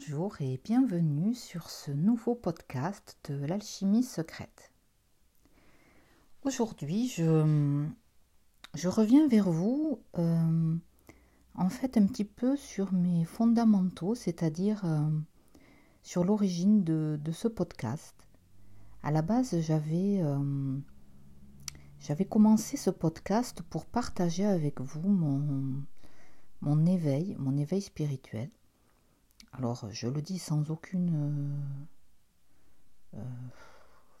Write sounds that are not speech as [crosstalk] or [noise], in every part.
Bonjour et bienvenue sur ce nouveau podcast de l'alchimie secrète. Aujourd'hui, je, je, reviens vers vous euh, en fait un petit peu sur mes fondamentaux, c'est-à-dire euh, sur l'origine de, ce podcast. À la base, j'avais euh, j'avais commencé ce podcast pour partager avec vous mon, mon éveil, mon éveil spirituel. Alors, je le dis sans aucune... Euh, euh,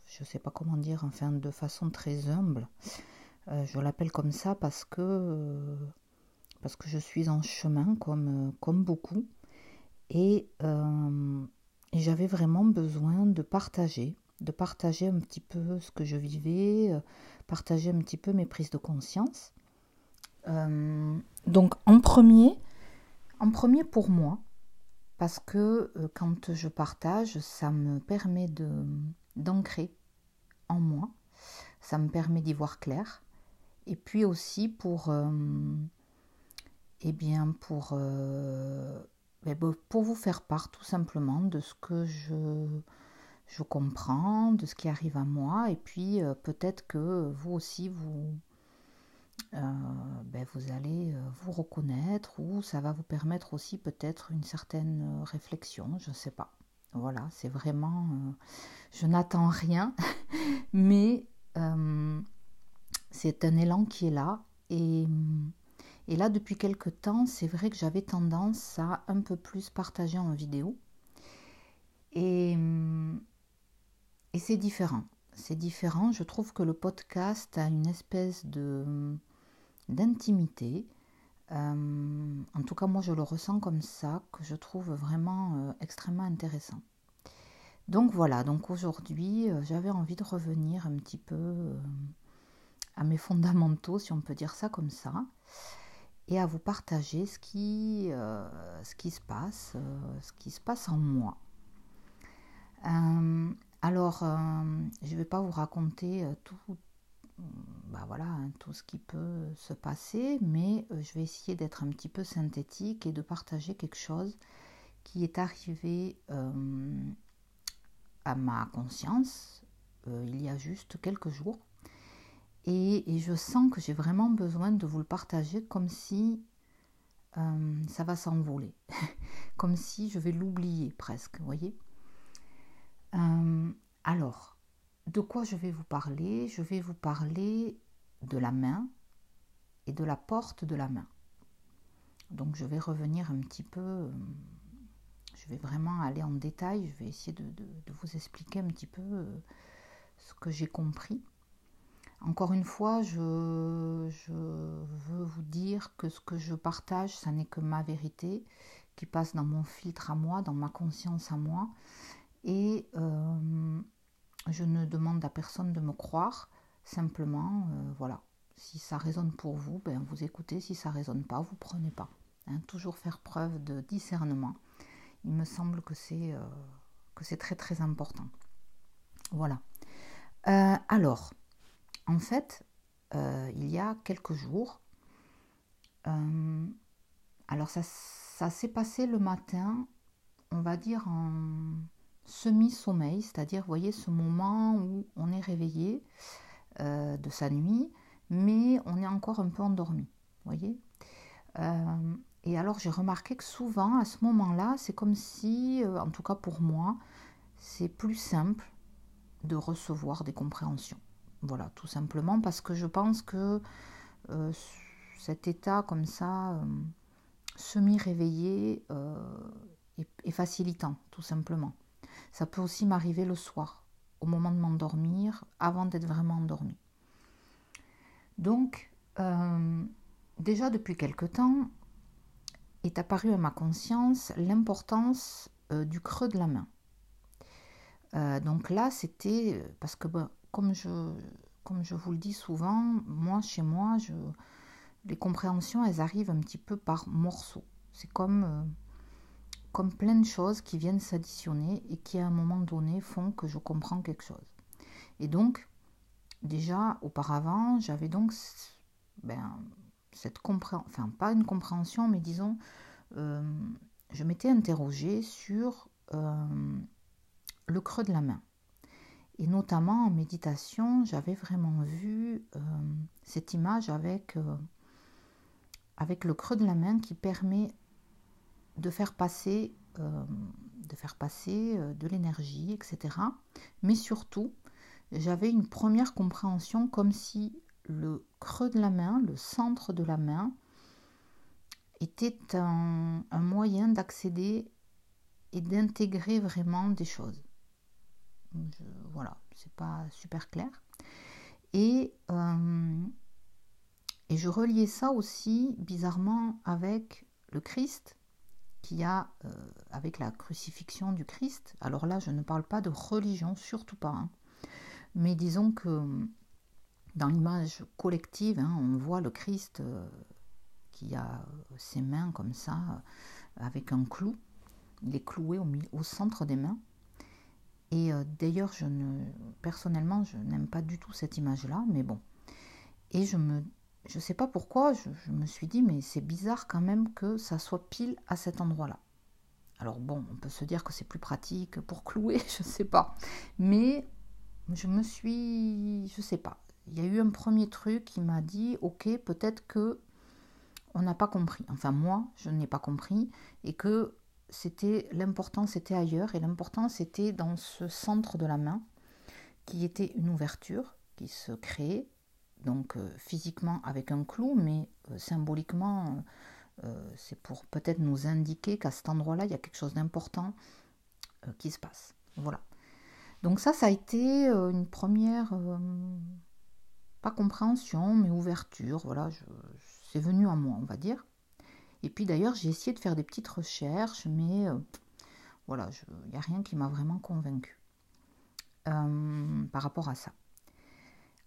je ne sais pas comment dire, enfin, de façon très humble. Euh, je l'appelle comme ça parce que, parce que je suis en chemin, comme, comme beaucoup. Et, et j'avais vraiment besoin de partager, de partager un petit peu ce que je vivais, partager un petit peu mes prises de conscience. donc, en premier, en premier pour moi, parce que euh, quand je partage, ça me permet de d'ancrer en moi, ça me permet d'y voir clair, et puis aussi pour, euh, eh bien pour, euh, ben, pour vous faire part tout simplement de ce que je, je comprends, de ce qui arrive à moi, et puis peut-être que vous aussi vous euh, ben vous allez euh, vous reconnaître ou ça va vous permettre aussi peut-être une certaine euh, réflexion, je ne sais pas. Voilà, c'est vraiment... je n'attends rien, [laughs] mais c'est un élan qui est là. Et, et là, depuis quelque temps, c'est vrai que j'avais tendance à un peu plus partager en vidéo. Et, et c'est différent. C'est différent. Je trouve que le podcast a une espèce de d'intimité. Euh, en tout cas, moi, je le ressens comme ça, que je trouve vraiment euh, extrêmement intéressant. Donc voilà, donc aujourd'hui, euh, j'avais envie de revenir un petit peu à mes fondamentaux, si on peut dire ça comme ça, et à vous partager ce qui, se passe, ce qui se passe en moi. alors, je ne vais pas vous raconter tout, bah voilà, hein, tout ce qui peut se passer, mais euh, je vais essayer d'être un petit peu synthétique et de partager quelque chose qui est arrivé euh, à ma conscience euh, il y a juste quelques jours. Et, je sens que j'ai vraiment besoin de vous le partager comme si ça va s'envoler, [laughs] comme si je vais l'oublier presque, voyez. alors, de quoi je vais vous parler? Je vais vous parler de la main et de la porte de la main. Donc je vais revenir un petit peu, euh, je vais vraiment aller en détail, je vais essayer de, vous expliquer un petit peu euh, ce que j'ai compris. Encore une fois, je, veux vous dire que ce que je partage, ça n'est que ma vérité qui passe dans mon filtre à moi, dans ma conscience à moi. Et euh, je ne demande à personne de me croire, simplement, euh, voilà. Si ça résonne pour vous, ben vous écoutez. Si ça résonne pas, vous prenez pas. Hein. toujours faire preuve de discernement. Il me semble que c'est euh, très très important. Voilà. Euh, alors, en fait, il y a quelques jours, alors ça s'est passé le matin, on va dire en semi-sommeil, c'est-à-dire, voyez, ce moment où on est réveillé euh, de sa nuit, mais on est encore un peu endormi, voyez. Euh, et alors, j'ai remarqué que souvent, à ce moment-là, c'est comme si, euh, en tout cas pour moi, c'est plus simple de recevoir des compréhensions. Voilà, tout simplement parce que je pense que cet état comme ça, semi-réveillé, est facilitant, tout simplement. Ça peut aussi m'arriver le soir, au moment de m'endormir, avant d'être vraiment endormie. Donc, euh, déjà depuis quelque temps, est apparue à ma conscience l'importance euh, du creux de la main. Euh, donc là, c'était parce que comme, je, comme je vous le dis souvent, moi, chez moi, les compréhensions, elles arrivent un petit peu par morceaux. C'est comme comme plein de choses qui viennent s'additionner et qui à un moment donné font que je comprends quelque chose. Et donc, déjà auparavant, j'avais donc ben, cette compréhension, enfin pas une compréhension, mais disons euh, je m'étais interrogée sur le creux de la main. Et notamment en méditation, j'avais vraiment vu cette image avec, avec le creux de la main qui permet de faire passer, de, faire passer de l'énergie, etc. Mais surtout, j'avais une première compréhension comme si le creux de la main, le centre de la main, était un, moyen d'accéder et d'intégrer vraiment des choses. Voilà, c'est pas super clair. Euh, et je reliais ça aussi bizarrement avec le Christ, qui a, euh, avec la crucifixion du Christ, alors là je ne parle pas de religion, surtout pas, hein. Mais disons que dans l'image collective, hein, on voit le Christ euh, qui a ses mains comme ça, euh, avec un clou. Il est cloué au, centre des mains. Et euh, d'ailleurs, je ne, personnellement, je n'aime pas du tout cette image-là, mais bon. Et je me, je sais pas pourquoi, je, me suis dit, mais c'est bizarre quand même que ça soit pile à cet endroit-là. Alors bon, on peut se dire que c'est plus pratique pour clouer, [laughs] je ne sais pas. Mais je me suis, je sais pas. Il y a eu un premier truc qui m'a dit, ok, peut-être que on n'a pas compris. Enfin moi, je n'ai pas compris et que c'était l'important, c'était ailleurs et l'important c'était dans ce centre de la main qui était une ouverture qui se créait donc euh, physiquement avec un clou, mais euh, symboliquement, euh, c'est pour peut-être nous indiquer qu'à cet endroit-là, il y a quelque chose d'important qui se passe. Voilà. Donc ça, ça a été une première, pas compréhension, mais ouverture. Voilà, c'est venu à moi, on va dire. Et puis d'ailleurs, j'ai essayé de faire des petites recherches, mais voilà, il n'y a rien qui m'a vraiment convaincu par rapport à ça.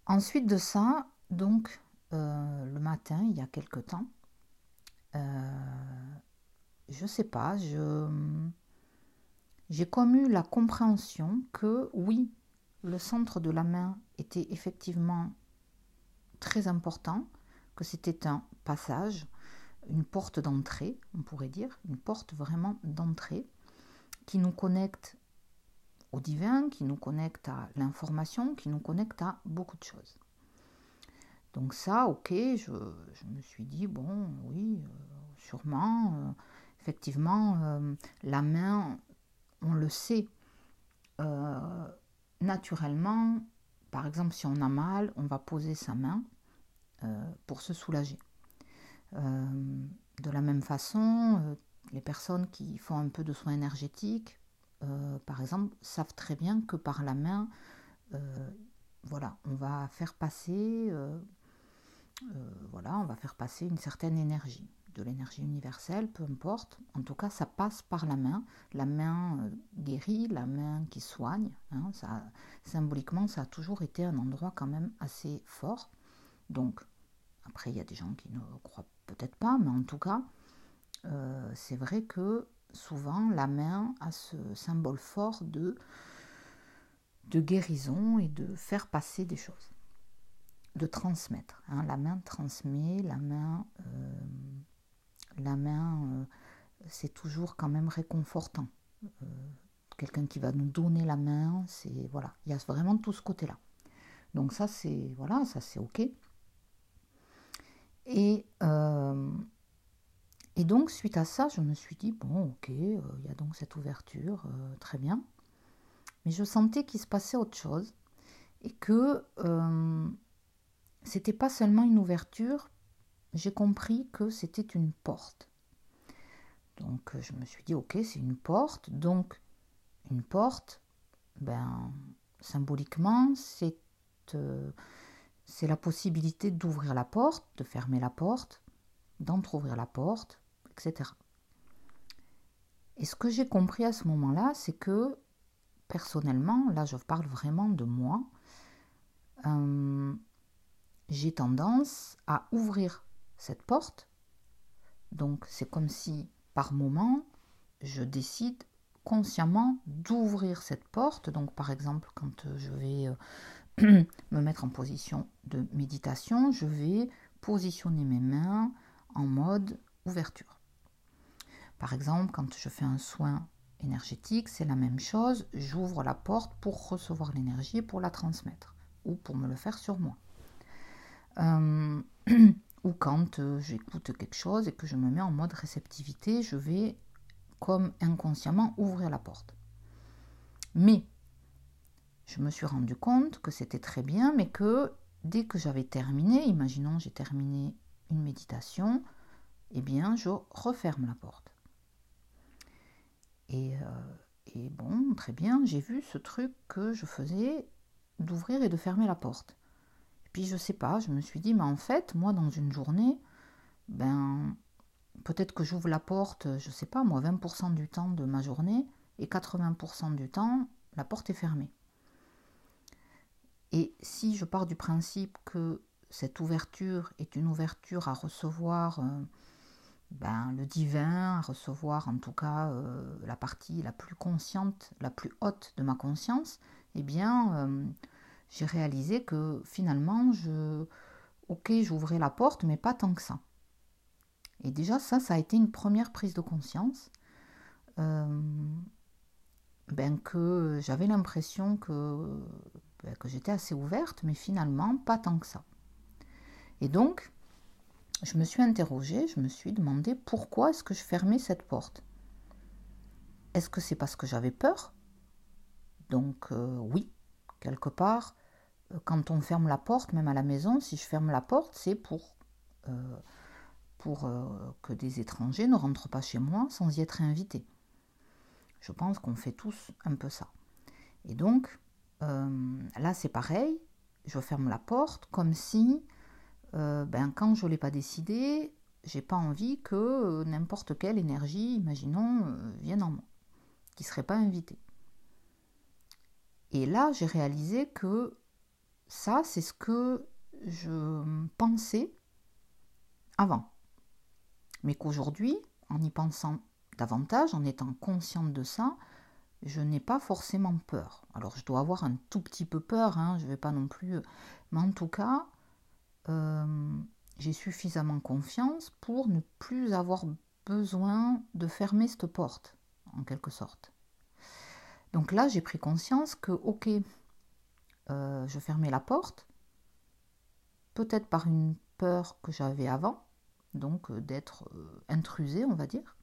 Ensuite de ça, donc le matin, il y a quelque temps, je sais pas, j'ai comme eu la compréhension que oui, le centre de la main était effectivement très important, que c'était un passage, une porte d'entrée, on pourrait dire, une porte vraiment d'entrée qui nous connecte au divin, qui nous connecte à l'information, qui nous connecte à beaucoup de choses. Donc ça, ok, je, me suis dit, bon, oui, euh, sûrement, euh, effectivement, euh, la main on le sait naturellement. Par exemple, si on a mal, on va poser sa main pour se soulager. De la même façon, les personnes qui font un peu de soins énergétiques, par exemple, savent très bien que par la main, voilà, on va faire passer, voilà, on va faire passer une certaine énergie de l'énergie universelle, peu importe. En tout cas, ça passe par la main. La main euh, guérit, la main qui soigne. Hein. ça, symboliquement, ça a toujours été un endroit quand même assez fort. Donc, après, il y a des gens qui ne croient peut-être pas, mais en tout cas, euh, c'est vrai que souvent, la main a ce symbole fort de, de guérison et de faire passer des choses de transmettre. Hein. La main transmet, la main euh, main, euh, c'est toujours quand même réconfortant. Euh, quelqu'un qui va nous donner la main, c'est voilà, il y a vraiment tout ce côté-là. Donc ça c'est voilà, ça c'est ok. Et et donc suite à ça, je me suis dit bon ok, il y a donc cette ouverture, très bien. Mais je sentais qu'il se passait autre chose et que c'était pas seulement une ouverture j'ai compris que c'était une porte. Donc je me suis dit, ok, c'est une porte. Donc une porte, ben, symboliquement, c'est euh, c'est la possibilité d'ouvrir la porte, de fermer la porte, d'entrouvrir la porte, etc. Et ce que j'ai compris à ce moment-là, c'est que personnellement, là je parle vraiment de moi, euh, j'ai tendance à ouvrir cette porte. Donc c'est comme si par moment je décide consciemment d'ouvrir cette porte. Donc par exemple quand je vais euh, [clears throat] me mettre en position de méditation, je vais positionner mes mains en mode ouverture. Par exemple, quand je fais un soin énergétique, c'est la même chose. J'ouvre la porte pour recevoir l'énergie et pour la transmettre, ou pour me le faire sur moi. Euh, [clears throat] ou quand euh, j'écoute quelque chose et que je me mets en mode réceptivité, je vais comme inconsciemment ouvrir la porte. Mais je me suis rendu compte que c'était très bien, mais que dès que j'avais terminé, imaginons j'ai terminé une méditation, eh bien je referme la porte. Et, euh, et bon, très bien, j'ai vu ce truc que je faisais d'ouvrir et de fermer la porte. Et puis je sais pas, je me suis dit, mais en fait, moi dans une journée, ben peut-être que j'ouvre la porte, je sais pas, moi 20% du temps de ma journée, et 80% du temps, la porte est fermée. Et si je pars du principe que cette ouverture est une ouverture à recevoir euh, ben, le divin, à recevoir en tout cas euh, la partie la plus consciente, la plus haute de ma conscience, eh bien, euh, j'ai réalisé que finalement, je, ok, j'ouvrais la porte, mais pas tant que ça. Et déjà, ça, ça a été une première prise de conscience. ben que j'avais l'impression que ben, que j'étais assez ouverte, mais finalement pas tant que ça. Et donc, je me suis interrogée, je me suis demandé pourquoi est-ce que je fermais cette porte. Est-ce que c'est parce que j'avais peur? Donc euh, oui, quelque part, euh, quand on ferme la porte, même à la maison, si je ferme la porte, c'est pour, euh, que des étrangers ne rentrent pas chez moi sans y être invités. Je pense qu'on fait tous un peu ça. Et donc, là, c'est pareil. Je ferme la porte comme si, euh, ben, quand je ne l'ai pas décidé, j'ai pas envie que euh, n'importe quelle énergie, imaginons, vienne en moi, qui ne serait pas invitée. Et là, j'ai réalisé que ça, c'est ce que je pensais avant. Mais qu'aujourd'hui, en y pensant davantage, en étant consciente de ça, je n'ai pas forcément peur. Alors je dois avoir un tout petit peu peur, hein, je ne vais pas non plus... Mais en tout cas, euh, j'ai suffisamment confiance pour ne plus avoir besoin de fermer cette porte, en quelque sorte. Donc là, j'ai pris conscience que, ok, euh, je fermais la porte, peut-être par une peur que j'avais avant, donc euh, d'être intrusée, on va dire.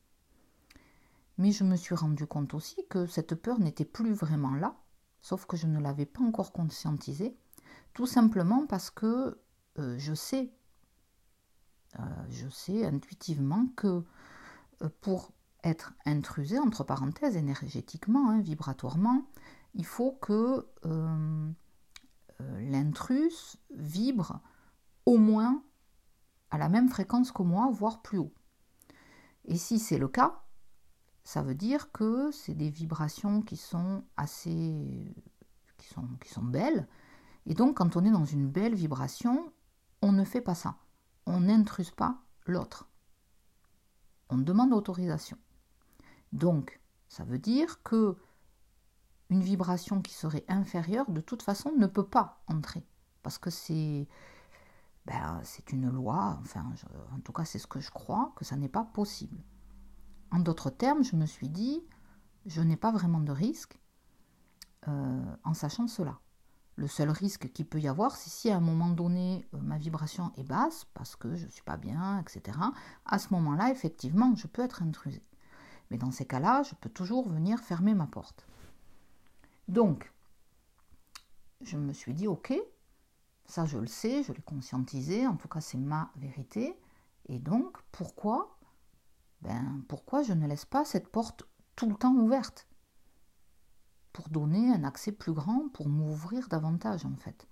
Mais je me suis rendu compte aussi que cette peur n'était plus vraiment là, sauf que je ne l'avais pas encore conscientisée, tout simplement parce que euh, je sais, euh, je sais intuitivement que euh, pour être intrusé, entre parenthèses, énergétiquement, hein, vibratoirement, il faut que l'intrus vibre au moins à la même fréquence que moi, voire plus haut. Et si c'est le cas, ça veut dire que c'est des vibrations qui sont assez. qui sont, qui sont belles. Et donc, quand on est dans une belle vibration, on ne fait pas ça. On n'intruse pas l'autre. On demande autorisation. Donc, ça veut dire que une vibration qui serait inférieure, de toute façon, ne peut pas entrer. Parce que c'est. Ben, une loi, enfin, en tout cas, c'est ce que je crois, que ça n'est pas possible. En d'autres termes, je me suis dit, je n'ai pas vraiment de risque euh, en sachant cela. Le seul risque qu'il peut y avoir, c'est si à un moment donné euh, ma vibration est basse, parce que je ne suis pas bien, etc., à ce moment-là, effectivement, je peux être intrusée. Mais dans ces cas-là, je peux toujours venir fermer ma porte. Donc, je me suis dit, ok, ça je le sais, je l'ai conscientisé, en tout cas c'est ma vérité. Et donc, pourquoi? Ben, pourquoi je ne laisse pas cette porte tout le temps ouverte? Pour donner un accès plus grand, pour m'ouvrir davantage en fait.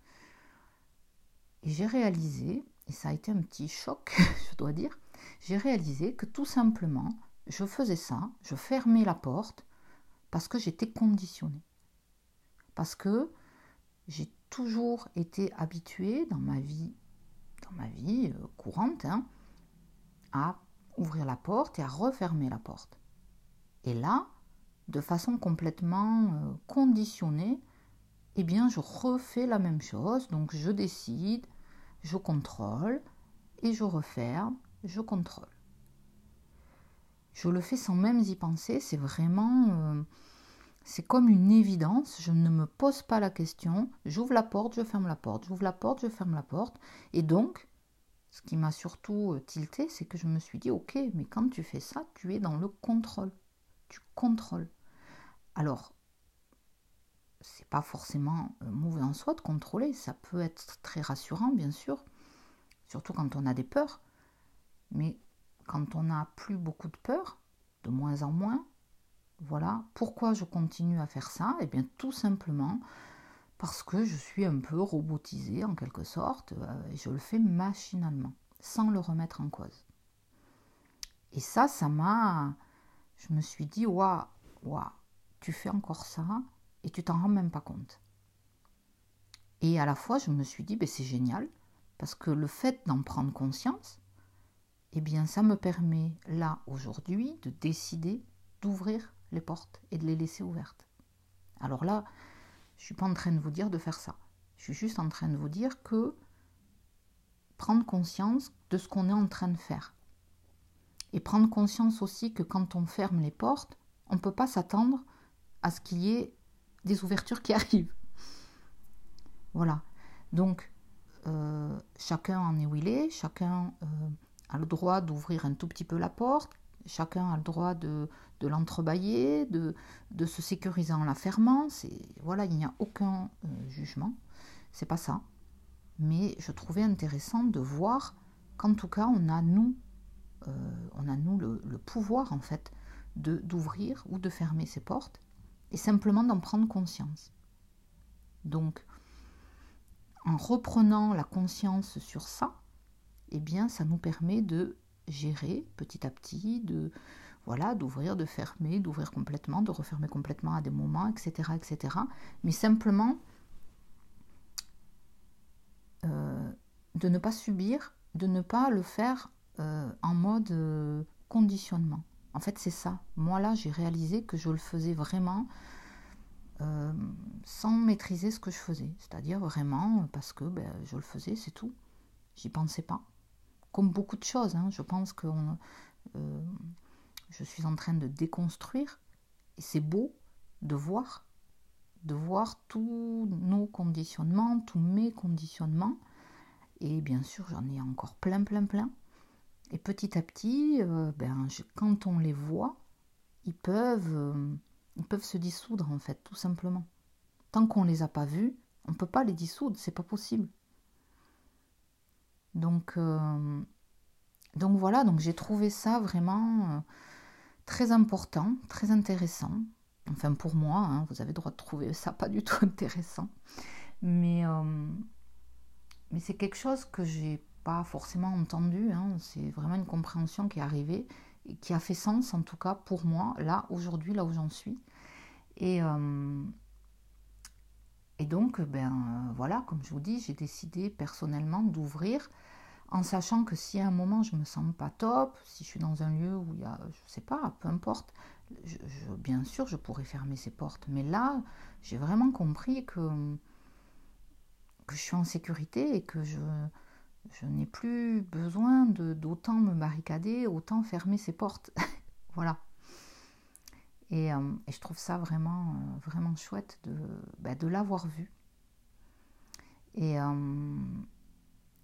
Et j'ai réalisé, et ça a été un petit choc, [laughs] je dois dire, j'ai réalisé que tout simplement, je faisais ça, je fermais la porte parce que j'étais conditionnée. Parce que j'ai toujours été habituée dans ma vie, dans ma vie euh, courante, hein, à ouvrir la porte et à refermer la porte. Et là, de façon complètement euh, conditionnée, eh bien, je refais la même chose. Donc, je décide, je contrôle et je referme, je contrôle. Je le fais sans même y penser. C'est vraiment... Euh, c'est comme une évidence. Je ne me pose pas la question. J'ouvre la porte, je ferme la porte. J'ouvre la porte, je ferme la porte. Et donc, ce qui m'a surtout euh, tilté, c'est que je me suis dit, ok, mais quand tu fais ça, tu es dans le contrôle. Tu contrôles. Alors, c'est pas forcément mauvais en soi de contrôler. Ça peut être très rassurant, bien sûr, surtout quand on a des peurs. Mais quand on n'a plus beaucoup de peur, de moins en moins, voilà. Pourquoi je continue à faire ça? Eh bien, tout simplement parce que je suis un peu robotisée en quelque sorte, euh, et je le fais machinalement, sans le remettre en cause. Et ça, ça m'a. Je me suis dit, waouh, waouh, tu fais encore ça et tu t'en rends même pas compte. Et à la fois, je me suis dit, ben, c'est génial, parce que le fait d'en prendre conscience, eh bien, ça me permet, là, aujourd'hui, de décider d'ouvrir les portes et de les laisser ouvertes. Alors là, je ne suis pas en train de vous dire de faire ça. Je suis juste en train de vous dire que prendre conscience de ce qu'on est en train de faire. Et prendre conscience aussi que quand on ferme les portes, on ne peut pas s'attendre à ce qu'il y ait des ouvertures qui [laughs] arrivent. Voilà. Donc, euh, chacun en est où il est, chacun euh, a le droit d'ouvrir un tout petit peu la porte, chacun a le droit de, de l'entrebâiller, de, de, se sécuriser en la fermant. Voilà, il n'y a aucun euh, jugement. C'est pas ça. Mais je trouvais intéressant de voir qu'en tout cas, on a nous, on a nous le, le pouvoir en fait d'ouvrir ou de fermer ces portes et simplement d'en prendre conscience. Donc, en reprenant la conscience sur ça, eh bien, ça nous permet de gérer petit à petit, de voilà, d'ouvrir, de fermer, d'ouvrir complètement, de refermer complètement à des moments, etc., etc. Mais simplement euh, de ne pas subir, de ne pas le faire euh, en mode euh, conditionnement. En fait, c'est ça. Moi, là, j'ai réalisé que je le faisais vraiment euh, sans maîtriser ce que je faisais. C'est-à-dire vraiment parce que ben, je le faisais, c'est tout. J'y pensais pas. Comme beaucoup de choses, hein. je pense que euh, je suis en train de déconstruire. Et c'est beau de voir, de voir tous nos conditionnements, tous mes conditionnements. Et bien sûr, j'en ai encore plein, plein, plein. Et petit à petit, euh, ben, quand on les voit, ils peuvent, euh, ils peuvent se dissoudre en fait, tout simplement. Tant qu'on ne les a pas vus, on ne peut pas les dissoudre, c'est pas possible. Donc, euh, donc voilà, donc j'ai trouvé ça vraiment très important, très intéressant. Enfin pour moi, hein, vous avez le droit de trouver ça pas du tout [laughs] intéressant. Mais, mais c'est quelque chose que j'ai forcément entendu, hein. c'est vraiment une compréhension qui est arrivée et qui a fait sens en tout cas pour moi, là, aujourd'hui, là où j'en suis. Et, euh, et donc, ben voilà, comme je vous dis, j'ai décidé personnellement d'ouvrir en sachant que si à un moment je me sens pas top, si je suis dans un lieu où il y a, je sais pas, peu importe, bien sûr je pourrais fermer ces portes. Mais là, j'ai vraiment compris que, que je suis en sécurité et que je, je n'ai plus besoin d'autant me barricader, autant fermer ses portes. [laughs] voilà. Euh, et, je trouve ça vraiment, euh, vraiment chouette de, bah, de l'avoir vu. Et, euh,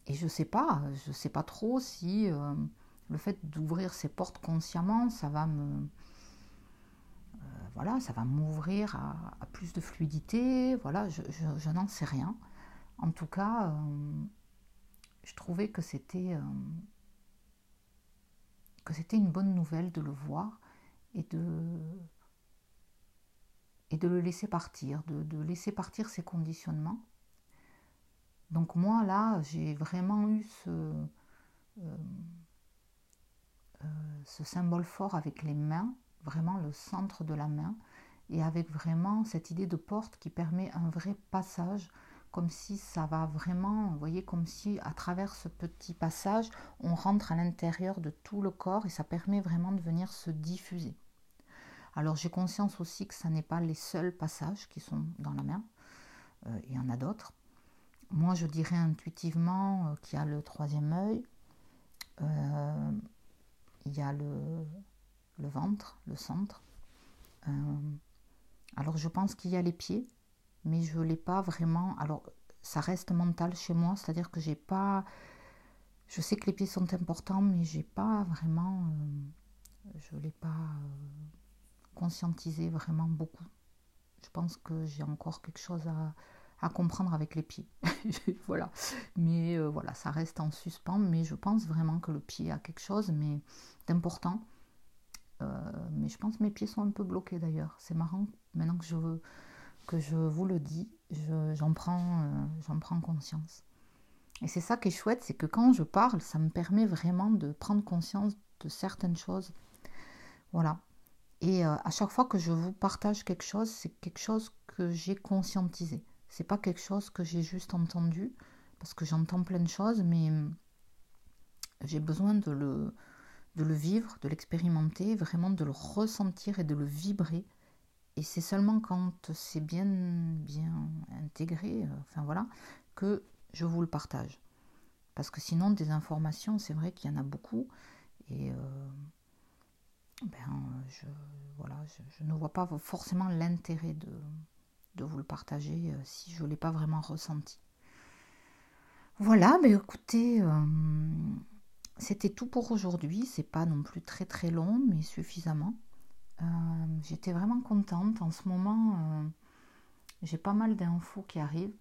et je sais pas, je sais pas trop si le fait d'ouvrir ces portes consciemment, ça va me, voilà, ça va m'ouvrir à, plus de fluidité. Voilà, je, je n'en sais rien. En tout cas, je trouvais que c'était euh, que c'était une bonne nouvelle de le voir et de et de le laisser partir, de, laisser partir ses conditionnements. Donc moi là, j'ai vraiment eu ce, euh, euh, ce symbole fort avec les mains, vraiment le centre de la main, et avec vraiment cette idée de porte qui permet un vrai passage comme si ça va vraiment, vous voyez, comme si à travers ce petit passage, on rentre à l'intérieur de tout le corps et ça permet vraiment de venir se diffuser. Alors j'ai conscience aussi que ce n'est pas les seuls passages qui sont dans la main, euh, il y en a d'autres. Moi je dirais intuitivement euh, qu'il y a le troisième œil, euh, il y a le ventre, le centre. alors je pense qu'il y a les pieds, mais je l'ai pas vraiment. Alors ça reste mental chez moi, c'est-à-dire que j'ai pas. Je sais que les pieds sont importants, mais j'ai pas vraiment. je l'ai pas conscientisé vraiment beaucoup. Je pense que j'ai encore quelque chose à, comprendre avec les pieds. [laughs] voilà. Mais euh, voilà, ça reste en suspens. Mais je pense vraiment que le pied a quelque chose mais d'important. Euh, mais je pense que mes pieds sont un peu bloqués d'ailleurs. C'est marrant. Maintenant que je, que je vous le dis, j'en prends, euh, prends conscience. Et c'est ça qui est chouette, c'est que quand je parle, ça me permet vraiment de prendre conscience de certaines choses. Voilà. Et à chaque fois que je vous partage quelque chose, c'est quelque chose que j'ai conscientisé. C'est pas quelque chose que j'ai juste entendu, parce que j'entends plein de choses, mais hum, j'ai besoin de le, de le vivre, de l'expérimenter, vraiment de le ressentir et de le vibrer. Et c'est seulement quand c'est bien, bien intégré, euh, enfin voilà, que je vous le partage. Parce que sinon, des informations, c'est vrai qu'il y en a beaucoup. Et euh, ben, je, voilà, je, ne vois pas forcément l'intérêt de, de vous le partager euh, si je ne l'ai pas vraiment ressenti. Voilà, mais écoutez, euh, c'était tout pour aujourd'hui. C'est pas non plus très très long, mais suffisamment. Euh, j'étais vraiment contente. En ce moment, j'ai pas mal d'infos qui arrivent.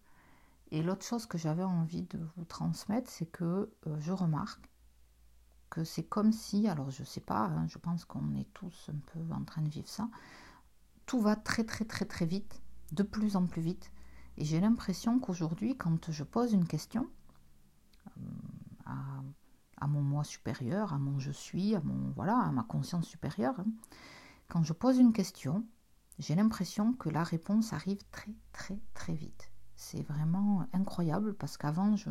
Et l'autre chose que j'avais envie de vous transmettre, c'est que je remarque que c'est comme si, alors je sais pas, hein, je pense qu'on est tous un peu en train de vivre ça, tout va très très très très vite de plus en plus vite. Et j'ai l'impression qu'aujourd'hui, quand je pose une question euh, à, mon moi supérieur, à mon je suis, à mon voilà, à ma conscience supérieure, hein, quand je pose une question, j'ai l'impression que la réponse arrive très très très vite. C'est vraiment incroyable parce qu'avant je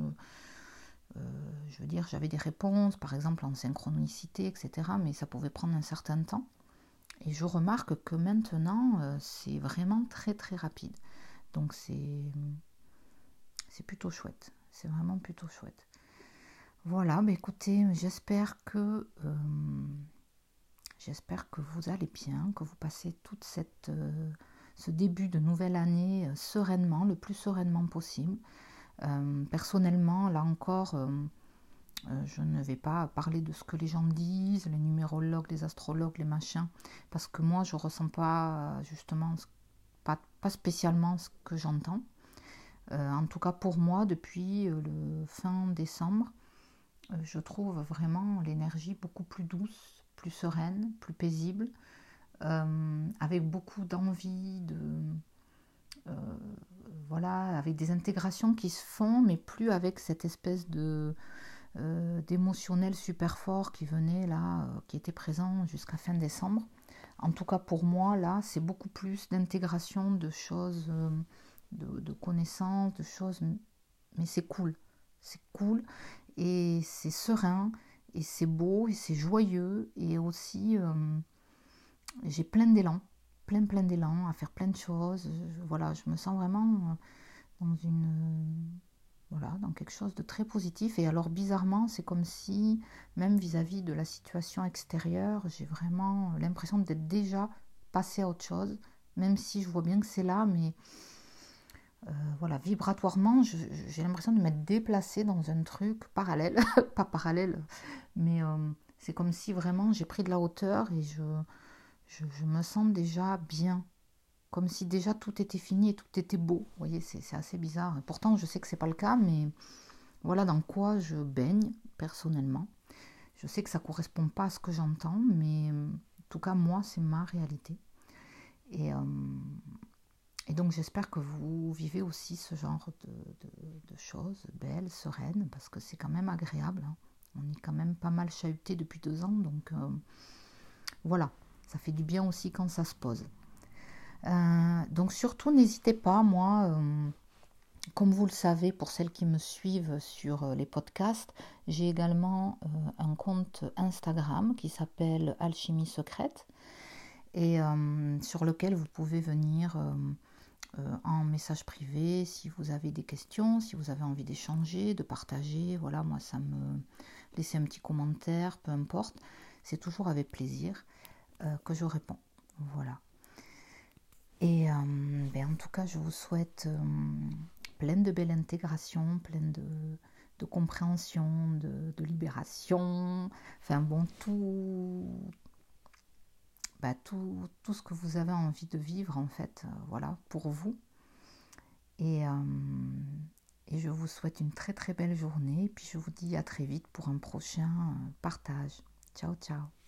euh, je veux dire, j'avais des réponses, par exemple en synchronicité, etc., mais ça pouvait prendre un certain temps. Et je remarque que maintenant, euh, c'est vraiment très très rapide. Donc c'est c'est plutôt chouette. C'est vraiment plutôt chouette. Voilà, mais écoutez, j'espère que euh, j'espère que vous allez bien, que vous passez toute cette euh, ce début de nouvelle année sereinement, le plus sereinement possible. personnellement, là encore, euh, je ne vais pas parler de ce que les gens disent, les numérologues, les astrologues, les machins, parce que moi je ressens pas justement pas, spécialement ce que j'entends. Euh, en tout cas pour moi, depuis euh, le fin décembre, je trouve vraiment l'énergie beaucoup plus douce, plus sereine, plus paisible, avec beaucoup d'envie, de voilà, avec des intégrations qui se font, mais plus avec cette espèce de euh, d'émotionnel super fort qui venait là, euh, qui était présent jusqu'à fin décembre. En tout cas pour moi, là, c'est beaucoup plus d'intégration de choses, euh, de, connaissances, de choses, mais c'est cool. C'est cool et c'est serein et c'est beau et c'est joyeux et aussi j'ai plein d'élan, plein plein d'élan à faire plein de choses. voilà, je me sens vraiment dans une voilà, dans quelque chose de très positif. Et alors bizarrement, c'est comme si, même vis-à-vis de la situation extérieure, j'ai vraiment l'impression d'être déjà passé à autre chose, même si je vois bien que c'est là, mais euh, voilà, vibratoirement, j'ai l'impression de m'être déplacée dans un truc parallèle, [laughs] pas parallèle, mais euh, c'est comme si vraiment j'ai pris de la hauteur et je, me sens déjà bien comme si déjà tout était fini et tout était beau. Vous voyez, c'est assez bizarre. pourtant, je sais que c'est pas le cas, mais voilà dans quoi je baigne personnellement. Je sais que ça correspond pas à ce que j'entends, mais en tout cas, moi, c'est ma réalité. Et, euh, et donc, j'espère que vous vivez aussi ce genre de, choses belles, sereines, parce que c'est quand même agréable. Hein. On est quand même pas mal chahuté depuis deux ans, donc euh, voilà, ça fait du bien aussi quand ça se pose. Euh, donc surtout, n'hésitez pas, moi, euh, comme vous le savez, pour celles qui me suivent sur les podcasts, j'ai également un compte Instagram qui s'appelle Alchimie Secrète et sur lequel vous pouvez venir en message privé si vous avez des questions, si vous avez envie d'échanger, de partager. Voilà, moi, ça me laisser un petit commentaire, peu importe, c'est toujours avec plaisir. que je réponds. Voilà. Et ben, en tout cas, je vous souhaite plein de belle intégration, plein de, compréhension, de, libération, enfin bon, tout, bah, tout, tout, ce que vous avez envie de vivre en fait, voilà, pour vous. Et, et je vous souhaite une très très belle journée. Et puis je vous dis à très vite pour un prochain partage. Ciao ciao